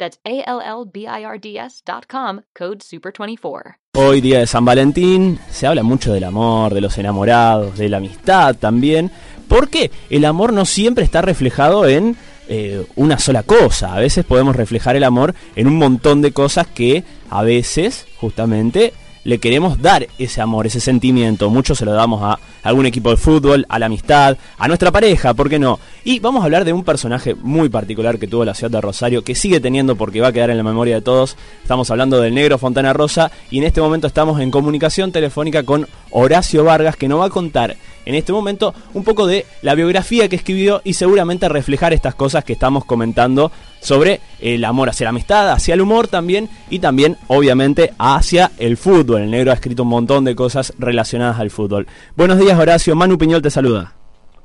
That's A-L-L-B-I-R-D-S dot com, code SUPER24. Hoy, día de San Valentín, se habla mucho del amor, de los enamorados, de la amistad también, porque el amor no siempre está reflejado en eh, una sola cosa. A veces podemos reflejar el amor en un montón de cosas que a veces, justamente, le queremos dar ese amor, ese sentimiento. Muchos se lo damos a algún equipo de fútbol, a la amistad, a nuestra pareja, ¿por qué no? Y vamos a hablar de un personaje muy particular que tuvo la ciudad de Rosario, que sigue teniendo porque va a quedar en la memoria de todos. Estamos hablando del negro Fontana Rosa y en este momento estamos en comunicación telefónica con Horacio Vargas, que nos va a contar en este momento un poco de la biografía que escribió y seguramente reflejar estas cosas que estamos comentando sobre el amor hacia la amistad, hacia el humor también y también obviamente hacia el fútbol. El negro ha escrito un montón de cosas relacionadas al fútbol. Buenos días Horacio, Manu Piñol te saluda.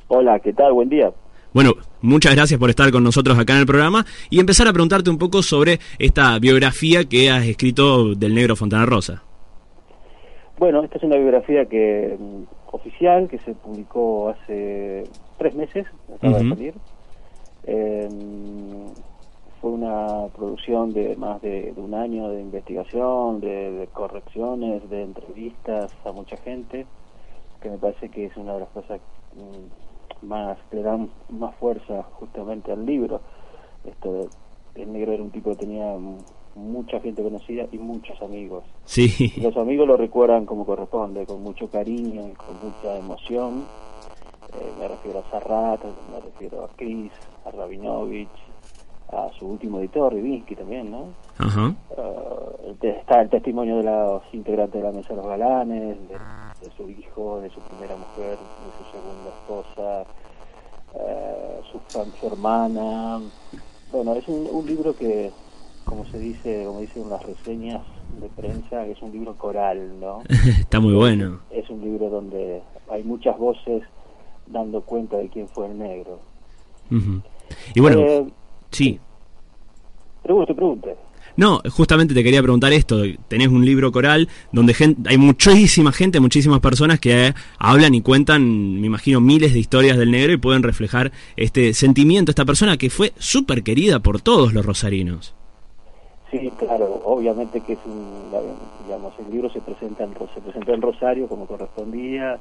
Hola, ¿qué tal? Buen día. Bueno, muchas gracias por estar con nosotros acá en el programa y empezar a preguntarte un poco sobre esta biografía que has escrito del negro Fontana Rosa. Bueno, esta es una biografía que oficial que se publicó hace tres meses, acaba de salir. Em, fue una producción de más de, un año de investigación, de, correcciones, de entrevistas a mucha gente, que me parece que es una de las cosas mm, más que le dan más fuerza justamente al libro. Esto el negro era un tipo que tenía mucha gente conocida y muchos amigos. Sí. Los amigos lo recuerdan como corresponde, con mucho cariño y con mucha emoción. Eh, me refiero a Sarrat, me refiero a Chris, a Rabinovich, a su último editor, Rivinsky también, ¿no? Ajá. Uh, está el testimonio de los integrantes de la Mesa de los Galanes, de, su hijo, de su primera mujer, de su segunda esposa, uh, su, su, hermana. Bueno, es un, un libro que como se dice, como dicen las reseñas de prensa, es un libro coral, ¿no? Está muy bueno. Es un libro donde hay muchas voces dando cuenta de quién fue el negro. Y bueno, eh, sí. Pregunte, pregunte. No, justamente te quería preguntar esto. Tenés un libro coral donde hay muchísima gente, muchísimas personas que hablan y cuentan, me imagino, miles de historias del negro y pueden reflejar este sentimiento, esta persona que fue súper querida por todos los rosarinos. Sí, claro, obviamente que es un, digamos, el libro se presenta en, se presentó en Rosario como correspondía,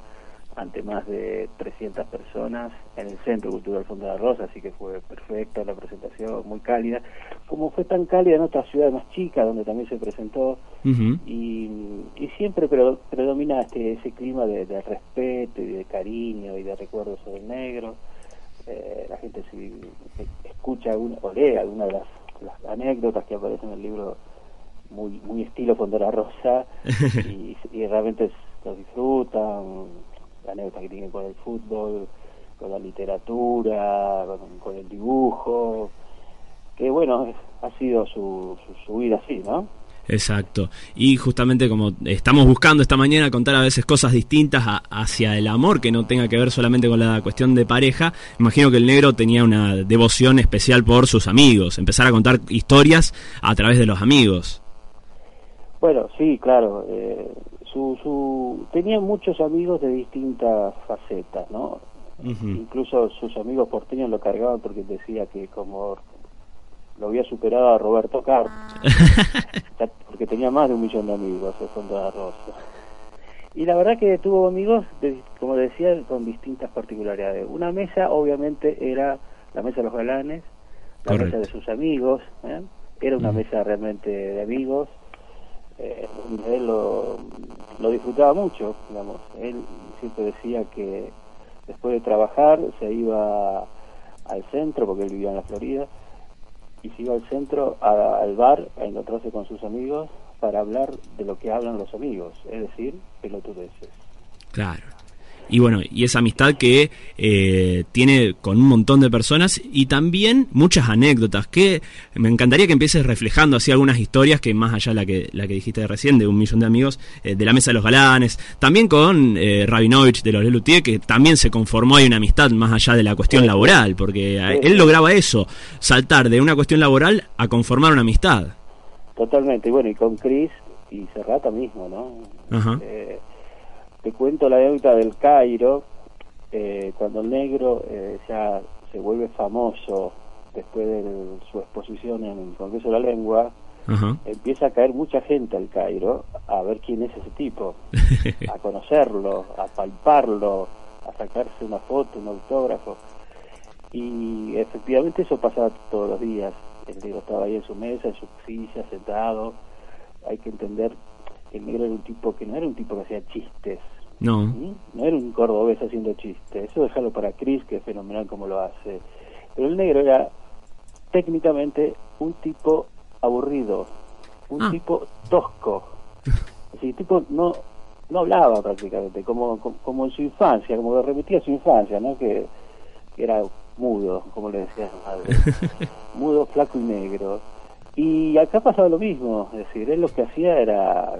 ante más de 300 personas en el Centro Cultural Fondo de la Rosa, así que fue perfecta la presentación, muy cálida, como fue tan cálida en otras ciudades más chicas donde también se presentó, y, y, siempre predomina este, ese clima de, respeto y de cariño y de recuerdos sobre el negro. Eh, la gente si escucha alguna, o lee alguna de las las anécdotas que aparecen en el libro muy muy estilo Fondera Rosa y, y, realmente lo disfrutan la anécdota que tienen con el fútbol con la literatura con, el dibujo que bueno ha sido su, su vida así no Exacto. Y justamente como estamos buscando esta mañana contar a veces cosas distintas hacia el amor, que no tenga que ver solamente con la cuestión de pareja, imagino que el negro tenía una devoción especial por sus amigos, empezar a contar historias a través de los amigos. Bueno, sí, claro. Eh, su, su, tenía muchos amigos de distintas facetas, ¿no? Incluso sus amigos porteños lo cargaban porque decía que como lo había superado a Roberto Carlos, porque tenía más de un millón de amigos el Fondo de Rosa. Y la verdad que tuvo amigos, como decía, con distintas particularidades. Una mesa, obviamente, era la mesa de los galanes, la mesa de sus amigos, ¿eh? era una mesa realmente de amigos. Eh, él lo, lo disfrutaba mucho, digamos. Él siempre decía que después de trabajar se iba al centro, porque él vivía en la Florida, y se iba al centro, al bar, a encontrarse con sus amigos para hablar de lo que hablan los amigos, es decir, pelotudeces. Claro y bueno, y esa amistad que eh, tiene con un montón de personas y también muchas anécdotas que me encantaría que empieces reflejando así algunas historias que más allá de la que, la que dijiste recién de un millón de amigos eh, de la mesa de los galanes, también con eh, Rabinovich de los Lelutier que también se conformó hay una amistad más allá de la cuestión laboral, porque él lograba eso, saltar de una cuestión laboral a conformar una amistad. Totalmente, y bueno, y con Chris y Serrata mismo, ¿no? Ajá. Te cuento la anécdota del Cairo, eh, cuando el negro eh, ya se vuelve famoso después de su exposición en el Congreso de la Lengua, empieza a caer mucha gente al Cairo a ver quién es ese tipo, a conocerlo, a palparlo, a sacarse una foto, un autógrafo. Y efectivamente eso pasaba todos los días. El negro estaba ahí en su mesa, en su silla, sentado. Hay que entender el negro era un tipo que no era un tipo que hacía chistes. No. No era un cordobés haciendo chistes. Eso déjalo para Chris, que es fenomenal como lo hace. Pero el negro era técnicamente un tipo aburrido, un ah. tipo tosco. Así, tipo no no hablaba prácticamente, como, como, en su infancia, como remitía a su infancia, ¿no? Que, que era mudo, como le decía su madre. mudo, flaco y negro. Y acá pasaba lo mismo, es decir, él lo que hacía era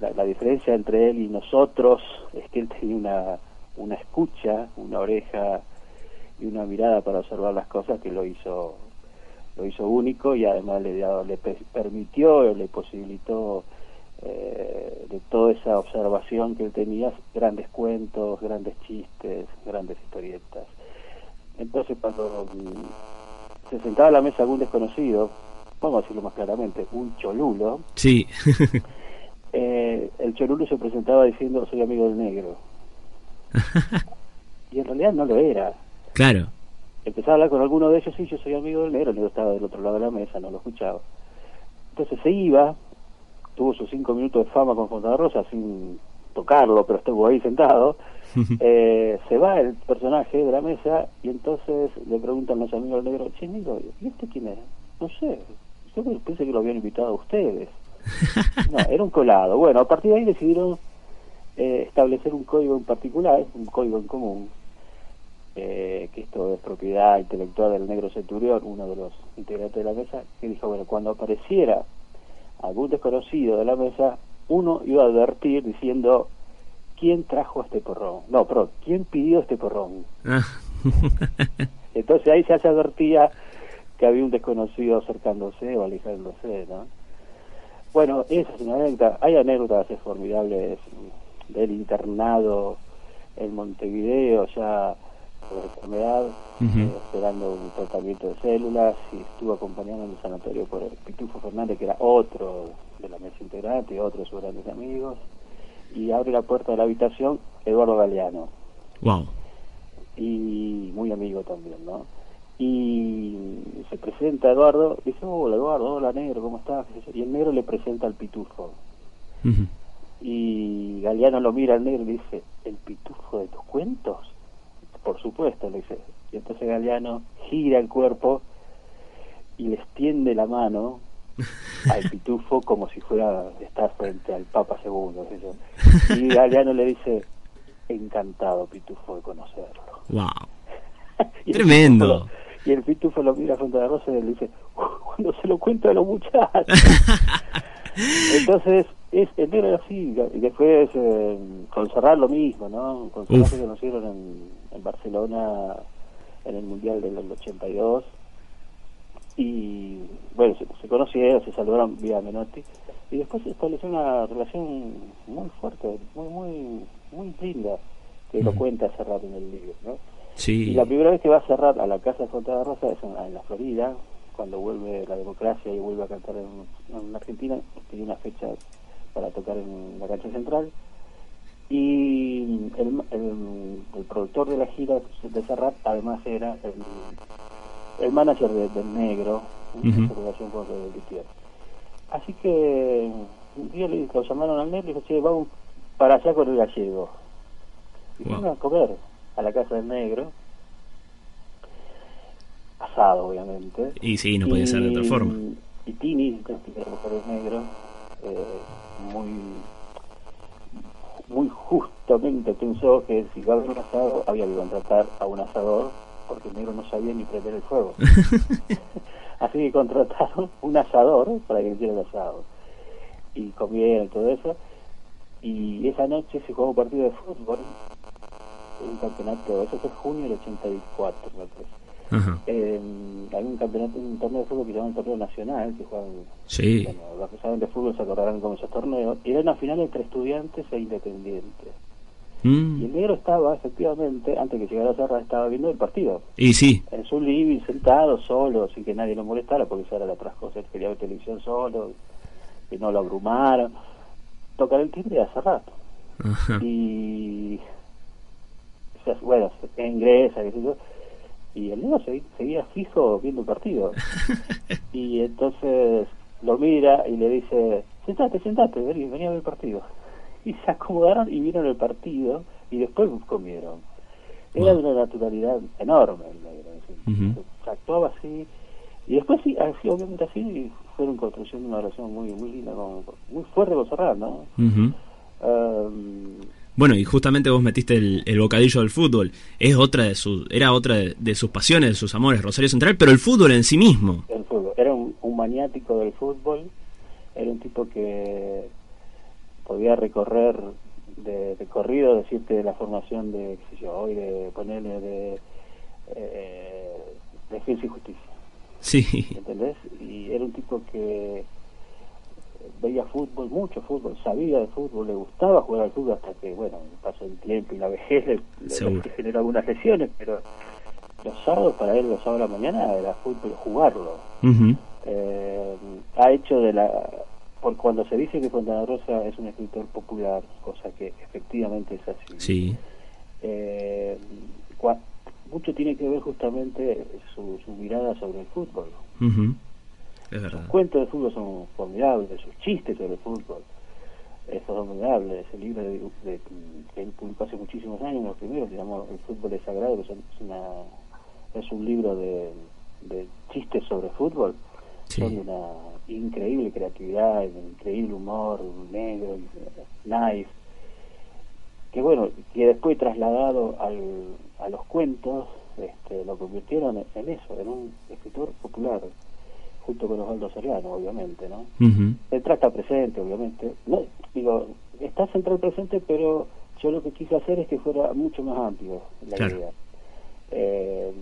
la, diferencia entre él y nosotros es que él tenía una, una escucha, una oreja y una mirada para observar las cosas que lo hizo lo hizo único y además le, le permitió, le posibilitó eh, de toda esa observación que él tenía, grandes cuentos, grandes chistes, grandes historietas. Entonces cuando mm, se sentaba a la mesa algún desconocido, vamos a decirlo más claramente, un cholulo, sí. eh, el Chorulo se presentaba diciendo soy amigo del negro. y en realidad no lo era. Claro. Empezaba a hablar con alguno de ellos, y yo soy amigo del negro, el negro estaba del otro lado de la mesa, no lo escuchaba. Entonces se iba, tuvo sus cinco minutos de fama con Fontana Rosa sin tocarlo, pero estuvo ahí sentado. eh, se va el personaje de la mesa y entonces le preguntan los amigos del negro, che, negro, ¿y este quién es? No sé, yo pensé que lo habían invitado a ustedes. No, era un colado. Bueno, a partir de ahí decidieron eh, establecer un código en particular, un código en común, eh, que esto es propiedad intelectual del negro Centurión, uno de los integrantes de la mesa, que dijo, bueno, cuando apareciera algún desconocido de la mesa, uno iba a advertir diciendo, ¿quién trajo este porrón? No, pero ¿quién pidió este porrón? Ah. Entonces ahí ya se advertía que había un desconocido acercándose o alejándose, ¿no? Bueno, esa es una anécdota. Hay anécdotas formidables del internado en Montevideo, ya por enfermedad, eh, esperando un tratamiento de células, y estuvo acompañando en el sanatorio por el Pitufo Fernández, que era otro de la mesa integrante, otro de sus grandes amigos, y abre la puerta de la habitación Eduardo Galeano. Wow. Y muy amigo también, ¿no? Y se presenta Eduardo, dice, hola Eduardo, hola negro, ¿cómo estás? Y el negro le presenta al pitufo. Y Galeano lo mira al negro y le dice, ¿el pitufo de tus cuentos? Por supuesto, le dice. Y entonces Galeano gira el cuerpo y le extiende la mano al pitufo como si fuera estar frente al Papa Segundo. Y Galeano le dice, encantado pitufo de conocerlo. ¡Wow! Tremendo y el pitufo lo mira a Fontana Rosa y le dice, cuando se lo cuento a los muchachos. Entonces, es, el negro así, y después eh, con Serrat lo mismo, ¿no? Con Serrat se conocieron en, en Barcelona en el Mundial del 82 y bueno, se, conocieron, se saludaron vía Menotti y después se estableció una relación muy fuerte, muy muy muy linda que lo cuenta Serrat en el libro, ¿no? Y la primera vez que va a cerrar a la Casa de Fontana Rosa es en, la Florida, cuando vuelve la democracia y vuelve a cantar en, Argentina, tiene una fecha para tocar en la cancha central. Y el, el, productor de la gira de Serrat además era el, manager del Negro, en relación con el Así que un día le, lo llamaron al negro y dijo, che, vamos para allá con el gallego. Y Wow. fueron a comer a la casa del negro. Asado, obviamente. Y sí, no podía ser de otra forma. Y Tini, la mujer del negro, eh, muy muy justamente pensó que si iba a haber un asado había que contratar a un asador porque el negro no sabía ni prender el fuego. Así que contrataron un asador para que hiciera el asado. Y comieron y todo eso. Y esa noche se jugó un partido de fútbol, un campeonato, eso fue junio del 84, me parece. Eh, hay un campeonato, un torneo de fútbol que se llama el torneo nacional, que juegan, Sí. bueno, los que saben de fútbol se acordarán cómo esos torneos, y era una final entre estudiantes e independientes. Y Mm. el negro estaba, efectivamente, antes que llegara a Serra, estaba viendo el partido, Y sí. en su living, sentado, solo, sin que nadie lo molestara, porque esa era la otra cosa, él quería ver televisión solo, que no lo abrumaran, tocar el timbre hace rato. Y o sea, bueno se ingresa qué sé yo, y el negro segui- seguía fijo viendo el partido y entonces lo mira y le dice sentate sentate vení, vení a ver el partido y se acomodaron y vieron el partido y después comieron era de Wow. una naturalidad enorme el negro decir, Ujú. se actuaba así y después sí, así obviamente así y fueron construyendo una relación muy muy linda con, muy fuerte con Serrat ¿no? Um, Bueno, y justamente vos metiste el, el bocadillo del fútbol. Es otra de sus, era otra de, de sus pasiones, de sus amores, Rosario Central, pero el fútbol en sí mismo. el fútbol. Era un, un maniático del fútbol, era un tipo que podía recorrer de, de corrido, decirte de la formación de, qué sé yo, hoy de ponerle de eh, defensa y justicia, Sí. ¿entendés? Y era un tipo que veía fútbol, mucho fútbol, sabía de fútbol, le gustaba jugar al fútbol hasta que, bueno, pasó el tiempo y la vejez le, le- le generó algunas lesiones, pero los sábados para él, los sábados a la mañana, era fútbol, jugarlo. Eh, ha hecho de la por cuando se dice que Fontana Rosa es un escritor popular cosa que efectivamente es así. Sí. eh, cua- mucho tiene que ver justamente su, su mirada sobre el fútbol. Verdad. Sus cuentos de fútbol son formidables sus chistes sobre el fútbol eh, son formidables. El libro de, de- que él publicó hace muchísimos años los primeros se llamó El fútbol es sagrado que son- es, una, es un libro de, de chistes sobre fútbol Sí. son de una increíble creatividad, de un increíble humor, negro, nice, que bueno, que después trasladado al, a los cuentos, este, lo convirtieron en eso, en un escritor popular, junto con Osvaldo Soriano, obviamente, ¿no? Ujú. Central está presente, obviamente. No, digo, está Central presente, pero yo lo que quise hacer es que fuera mucho más amplio la Claro. idea. Eh,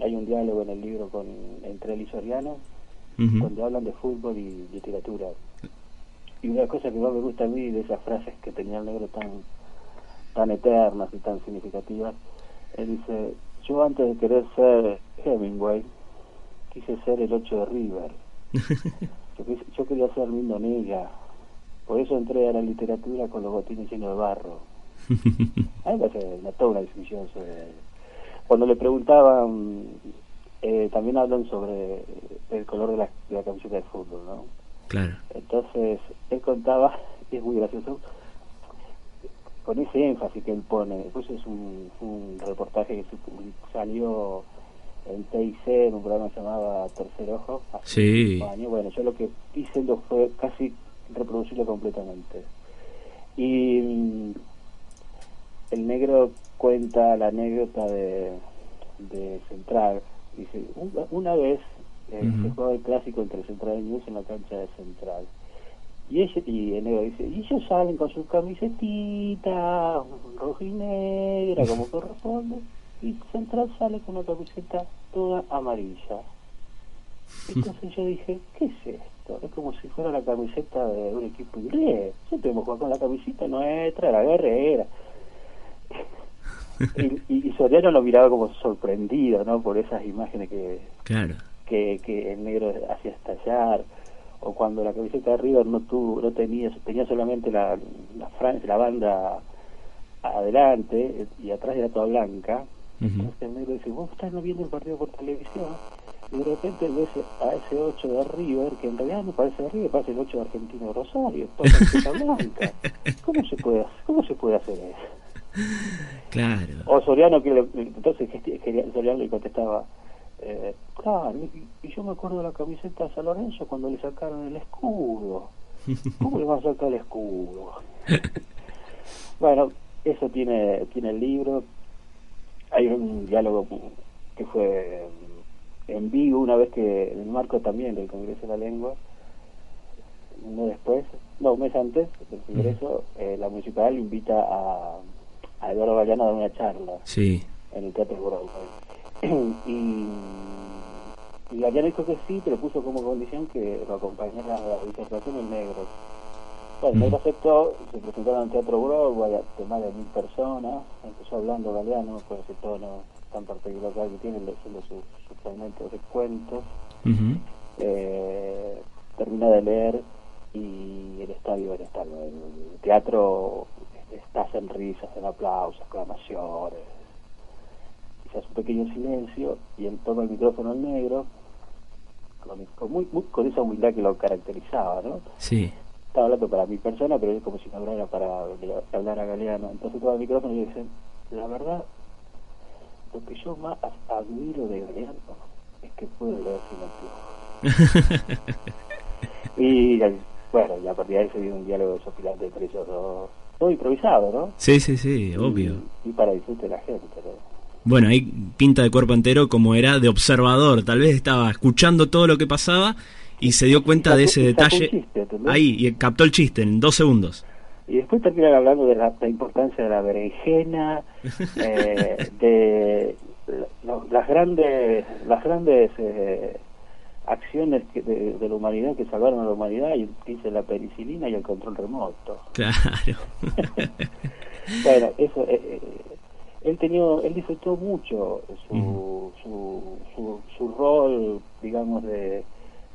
hay un diálogo en el libro con entre él y Soriano, donde hablan de fútbol y literatura. Y una cosa que más me gusta a mí de esas frases que tenía el negro tan, tan eternas y tan significativas, él dice, yo antes de querer ser Hemingway, quise ser el 8 de River. Yo, quería ser Lindo Negra, por eso entré a la literatura con los botines llenos de barro. Parece una, toda una discusión sobre... Cuando le preguntaban, eh, también hablan sobre el color de la, de la camiseta de fútbol, ¿no? Claro. Entonces, él contaba, y es muy gracioso, con ese énfasis que él pone. Después es un, un reportaje que se salió en TIC, en un programa que se llamaba Tercer Ojo. hace Sí. años. Bueno, yo lo que hice fue casi reproducirlo completamente. Y mm, el negro cuenta la anécdota de, de Central. Dice, "Un- una vez eh, se jugaba el clásico entre Central y News en la cancha de Central. Y, ella, y el negro dice, y ellos salen con su camisetita roja y negra, como corresponde, y Central sale con una camiseta toda amarilla. Entonces yo dije, ¿qué es esto? Es como si fuera la camiseta de un equipo inglés. Siempre hemos jugado con la camiseta nuestra, la guerrera. y, y, y Soriano lo miraba como sorprendido, ¿no? Por esas imágenes que, Claro. que, que el negro hacía estallar o cuando la camiseta de River no tuvo no tenía tenía solamente la la, fran- la banda adelante y atrás era toda blanca Ujú. entonces el negro dice vos estás no viendo el partido por televisión y de repente ves a ese 8 de River, que en realidad no parece de River, parece el 8 de Argentino de Rosario, toda blanca. ¿Cómo se puede, cómo se puede hacer eso? Claro. O Soriano, que le, entonces Soriano le contestaba, eh, claro, y, yo me acuerdo de la camiseta de San Lorenzo cuando le sacaron el escudo. ¿Cómo le van a sacar el escudo? bueno, eso tiene, tiene el libro. Hay un diálogo que fue en vivo una vez que en el marco también del Congreso de la Lengua, un mes después, no, un mes antes del Congreso, eh, la municipal invita a, a Eduardo Galeano a dar una charla sí. en el Teatro Broadway. y, y dijo que sí, pero puso como condición que lo acompañara a la disertación en negro. Bueno, negro aceptó, se presentaron en el Teatro Broadway de más de mil personas, empezó hablando Galeano por ese tono tan particular que tiene, haciendo sus, sus fragmentos de cuentos. eh, termina de leer y el estadio era estadio. El teatro estás en risas, en aplausos, aclamaciones. Quizás un pequeño silencio y él toma el micrófono al negro con, con, muy, muy, con esa humildad que lo caracterizaba, ¿no? Sí. Estaba hablando para mi persona, pero es como si me hablara para hablar a Galeano. Entonces toma el micrófono y dice, la verdad, lo que yo más admiro de Galeano es que puede leer sin anteojos. y bueno, y a partir de ahí se dio un diálogo desopilante entre ellos dos. Todo improvisado, ¿no? Sí, sí, sí, obvio. Y, y para disfrute de la gente, ¿no? Bueno, ahí pinta de cuerpo entero como era de observador. Tal vez estaba escuchando todo lo que pasaba y se dio cuenta de ese detalle. Chiste, ahí, y captó el chiste en dos segundos. Y después terminan hablando de la, la importancia de la berenjena, eh, de lo, las grandes, las grandes eh, acciones que de, de, la humanidad que salvaron a la humanidad, y dice la penicilina y el control remoto. Claro. bueno, eso. Eh, él tenía, él disfrutó mucho su, uh -huh. su, su, su, rol, digamos, de,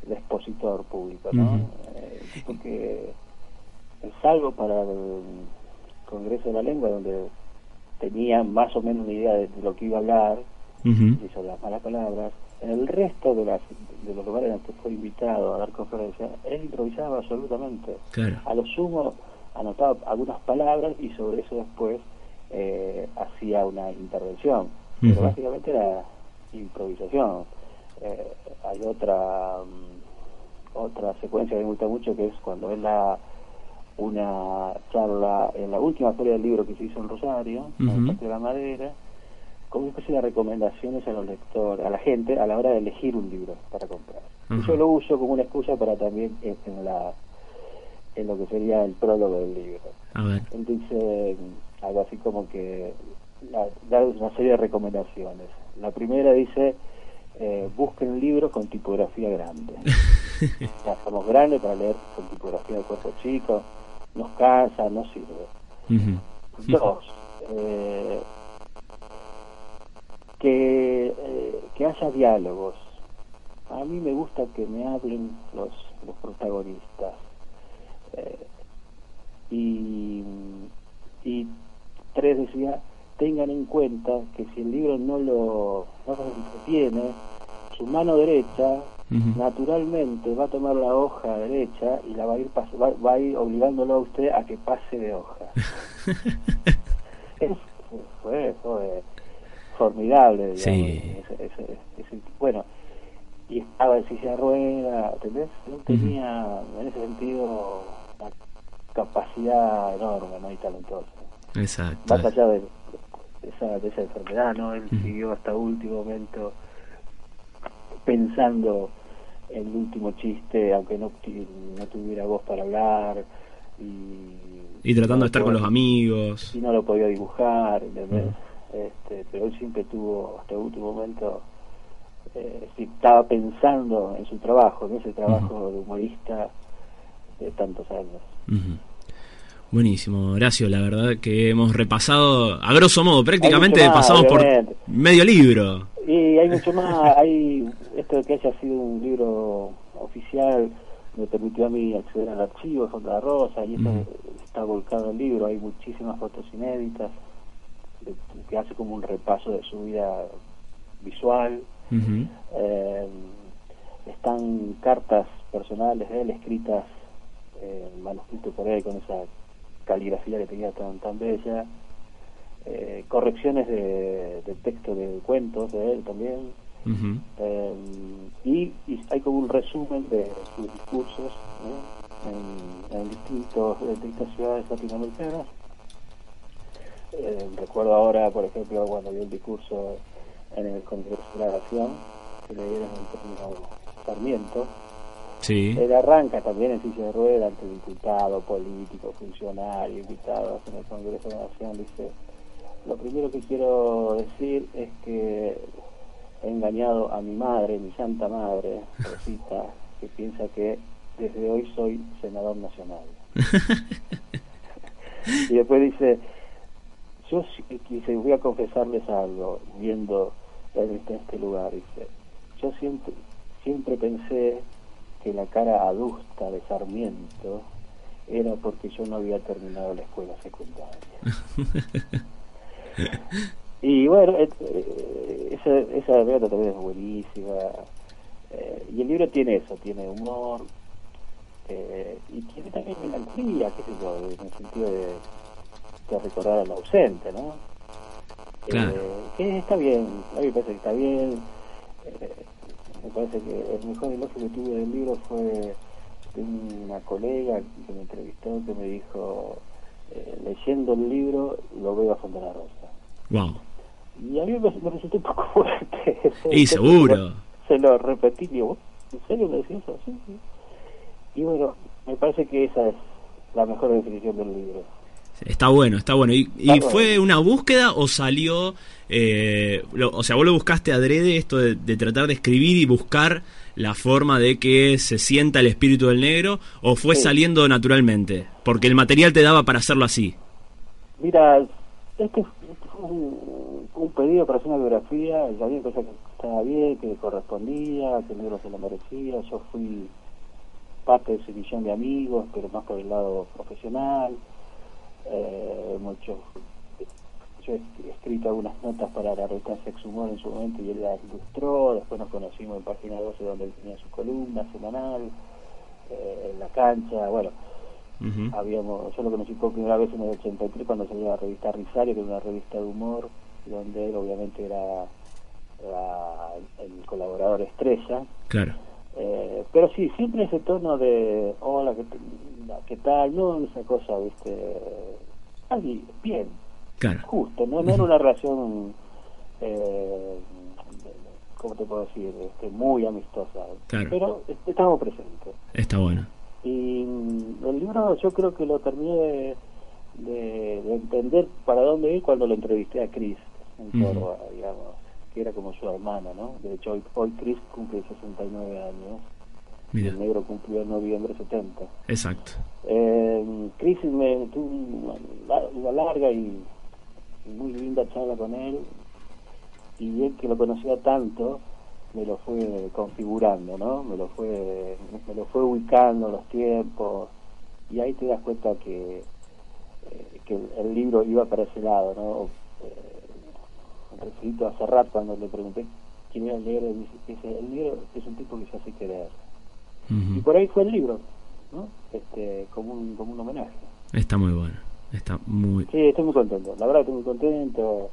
de expositor público, ¿no? Uh -huh. eh, porque salvo para el Congreso de la Lengua, donde tenía más o menos una idea de, lo que iba a hablar, uh -huh. y sobre las malas palabras, en el resto de, las, de los lugares en los que fue invitado a dar conferencias, él improvisaba absolutamente. Claro. A lo sumo anotaba algunas palabras y sobre eso después eh, hacía una intervención, pero uh -huh. básicamente era improvisación. Eh, hay otra um, otra secuencia que me gusta mucho que es cuando él da una charla en la última feria del libro que se hizo en Rosario, uh -huh. en el de la Madera, como una especie de recomendaciones a los lectores, a la gente a la hora de elegir un libro para comprar. Uh -huh. Yo lo uso como una excusa para también en, en la en lo que sería el prólogo del libro. A ver. Él dice algo así como que la, da una serie de recomendaciones. La primera dice, eh, busquen libros con tipografía grande. ya somos grandes para leer con tipografía de cuerpo chico, nos cansa, no sirve. Uh -huh. Dos, eh, que, eh, que haya diálogos. A mí me gusta que me hablen los, los protagonistas. Eh, y, y tres decía, tengan en cuenta que si el libro no lo, no lo entretiene, su mano derecha uh -huh. naturalmente va a tomar la hoja derecha y la va a ir va, va, a ir obligándolo a usted a que pase de hoja. es, fue, fue formidable, digamos, sí. ese, ese, ese, bueno, y estaba en silla de rueda, ¿entendés? Él tenía, uh -huh. en ese sentido, una capacidad enorme, ¿no? Y talentosa. Exacto. Más allá de esa, de esa enfermedad, ¿no? Él uh -huh. siguió hasta último momento pensando en el último chiste, aunque no, no tuviera voz para hablar. Y, y tratando no de estar con los amigos. Y no lo podía dibujar, ¿entendés? Uh -huh. este, pero él siempre tuvo, hasta el último momento, eh, estaba pensando en su trabajo, en ese trabajo uh -huh. de humorista de tantos años. Buenísimo, Horacio, la verdad que hemos repasado, a grosso modo, prácticamente más, pasamos obviamente. por medio libro. Y hay mucho más, hay esto de que haya sido un libro oficial me permitió a mí acceder al archivo de Fonda Rosa y eso uh -huh. está volcado el libro, hay muchísimas fotos inéditas de, que hace como un repaso de su vida visual. Eh, están cartas personales de él escritas en manuscrito por él con esa caligrafía que tenía tan tan bella. Eh, correcciones de, de, texto de cuentos de él también eh, y, hay como un resumen de sus discursos en, distintos, distintas ciudades latinoamericanas eh, recuerdo ahora por ejemplo cuando dio el discurso en el Congreso de la Nación que le dieron el término Sarmiento Sí. Él arranca también en silla de ruedas ante diputado, político, funcionario, invitados en el Congreso de la Nación. Dice, lo primero que quiero decir es que he engañado a mi madre, mi santa madre, Rosita, que piensa que desde hoy soy senador nacional. y después dice, yo dice, voy a confesarles algo, viendo en este lugar, dice, yo siempre, siempre pensé que la cara adusta de Sarmiento era porque yo no había terminado la escuela secundaria. y bueno, eh, esa, esa también es buenísima. Eh, y el libro tiene eso, tiene humor eh, y tiene también melancolía, qué sé yo, en el sentido de, de recordar al ausente, ¿no? Claro. que está bien, a mí me parece que está bien me parece que el mejor elogio que tuve del libro fue de una colega que me entrevistó que me dijo, eh, leyendo el libro lo veo a Fontana Rosa. Wow. Y a mí me, resultó un poco fuerte. Y seguro. Se lo repetí digo, ¿en serio me decís eso? Sí, sí. Y bueno, me parece que esa es la mejor definición del libro. Está bueno, está bueno. ¿Y, y fue una búsqueda o salió, eh, o sea, vos lo buscaste adrede esto de, tratar de escribir y buscar la forma de que se sienta el espíritu del negro o fue saliendo naturalmente? Porque el material te daba para hacerlo así. Mira, este fue un, pedido para hacer una biografía, ya había pensado que estaba bien, que correspondía, que el negro se lo merecía, yo fui parte de ese visión de amigos, pero más por el lado profesional. Eh, mucho yo he escrito algunas notas para la revista Sex Humor en su momento y él las ilustró, después nos conocimos en página 12 donde él tenía su columna semanal, eh, en la cancha, bueno, habíamos, yo lo conocí por primera vez en el 83 cuando salió la revista Risario, que era una revista de humor, donde él obviamente era el colaborador estrella. Claro. Eh, pero sí, siempre ese tono de, hola, ¿qué, qué tal? No, esa cosa, viste, alguien, bien, claro. justo, no, no era una relación, eh, ¿cómo te puedo decir? Este, muy amistosa, claro. pero estábamos presentes. Está bueno. Y mm, el libro yo creo que lo terminé de, entender para dónde ir cuando lo entrevisté a Chris en Córdoba, digamos era como su hermano, ¿no? De hecho, hoy, hoy Chris cumple 69 años. El negro cumplió en noviembre 70. Exacto. Eh, Chris me tuvo una, larga y muy linda charla con él. Y él que lo conocía tanto, me lo fue configurando, ¿no? Me lo fue, me lo fue ubicando los tiempos. Y ahí te das cuenta que, eh, que el, libro iba para ese lado, ¿no? Eh, refrito a Serrat cuando le pregunté quién era el negro, dice, el negro es un tipo que se hace querer. Y por ahí fue el libro, ¿no? Este, como un, como un homenaje. Está muy bueno, está muy... Sí, estoy muy contento, la verdad estoy muy contento,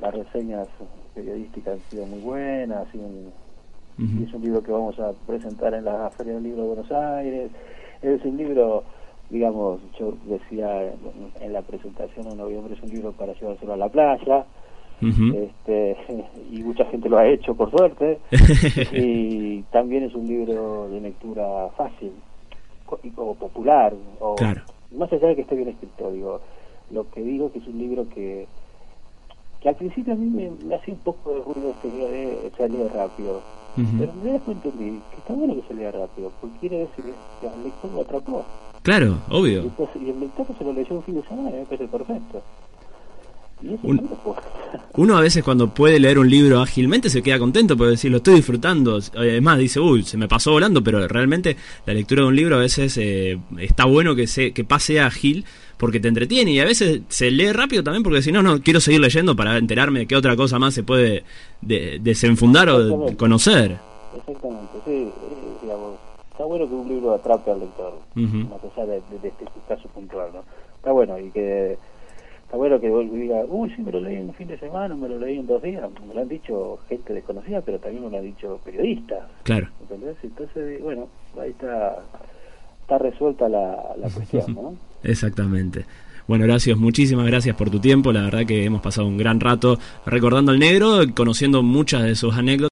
las reseñas periodísticas han sido muy buenas, es un libro que vamos a presentar en la Feria del Libro de Buenos Aires, es un libro digamos, yo decía en la presentación en noviembre, es un libro para llevárselo a la playa, este, y mucha gente lo ha hecho por suerte. Y también es un libro de lectura fácil o popular o más allá de que esté bien escrito digo lo que digo es que es un libro que que al principio a mí me, hace un poco de ruido este de salir rápido. Pero me después entendí que está bueno que se lea rápido porque quiere decir que el lector lo atrapó. Claro obvio. Y, el lector se lo leyó un fin de semana y me parece perfecto uno a veces cuando puede leer un libro ágilmente se queda contento porque decir lo estoy disfrutando. Además dice, uy, se me pasó volando, pero realmente la lectura de un libro a veces eh, está bueno que, se, que pase ágil porque te entretiene y a veces se lee rápido también porque si no, no, quiero seguir leyendo para enterarme de qué otra cosa más se puede desenfundar o conocer. Exactamente, sí, eh, digamos, está bueno que un libro atrape al lector, más allá de, este caso puntual, ¿no? Está bueno y que está bueno que diga, uy, sí, me lo leí en un fin de semana, me lo leí en dos días, me lo han dicho gente desconocida, pero también me lo han dicho periodistas. Claro. ¿Entendés? Entonces, bueno, ahí está, está resuelta la, la cuestión, ¿no? Exactamente. Bueno, Horacio, muchísimas gracias por tu tiempo. La verdad que hemos pasado un gran rato recordando al negro, conociendo muchas de sus anécdotas.